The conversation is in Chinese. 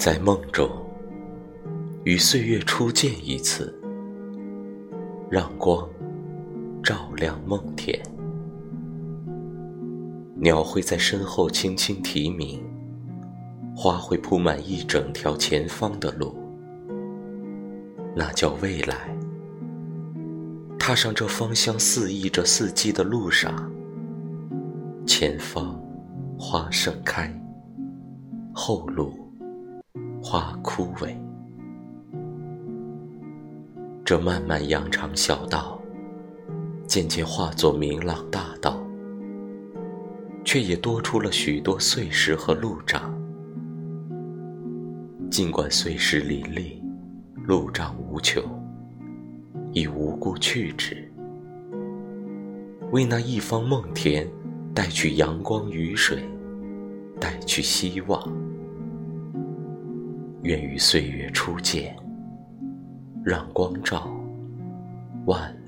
在梦中，与岁月初见一次，让光照亮梦田。鸟会在身后轻轻啼鸣，花会铺满一整条前方的路，那叫未来。踏上这芳香四溢着四季的路上，前方花盛开，后路花枯萎。这漫漫羊肠小道，渐渐化作明朗大道，却也多出了许多碎石和路障。尽管碎石林立，路障无穷。已无故去之，为那一方梦田带去阳光雨水，带去希望。愿与岁月初见，让光照万。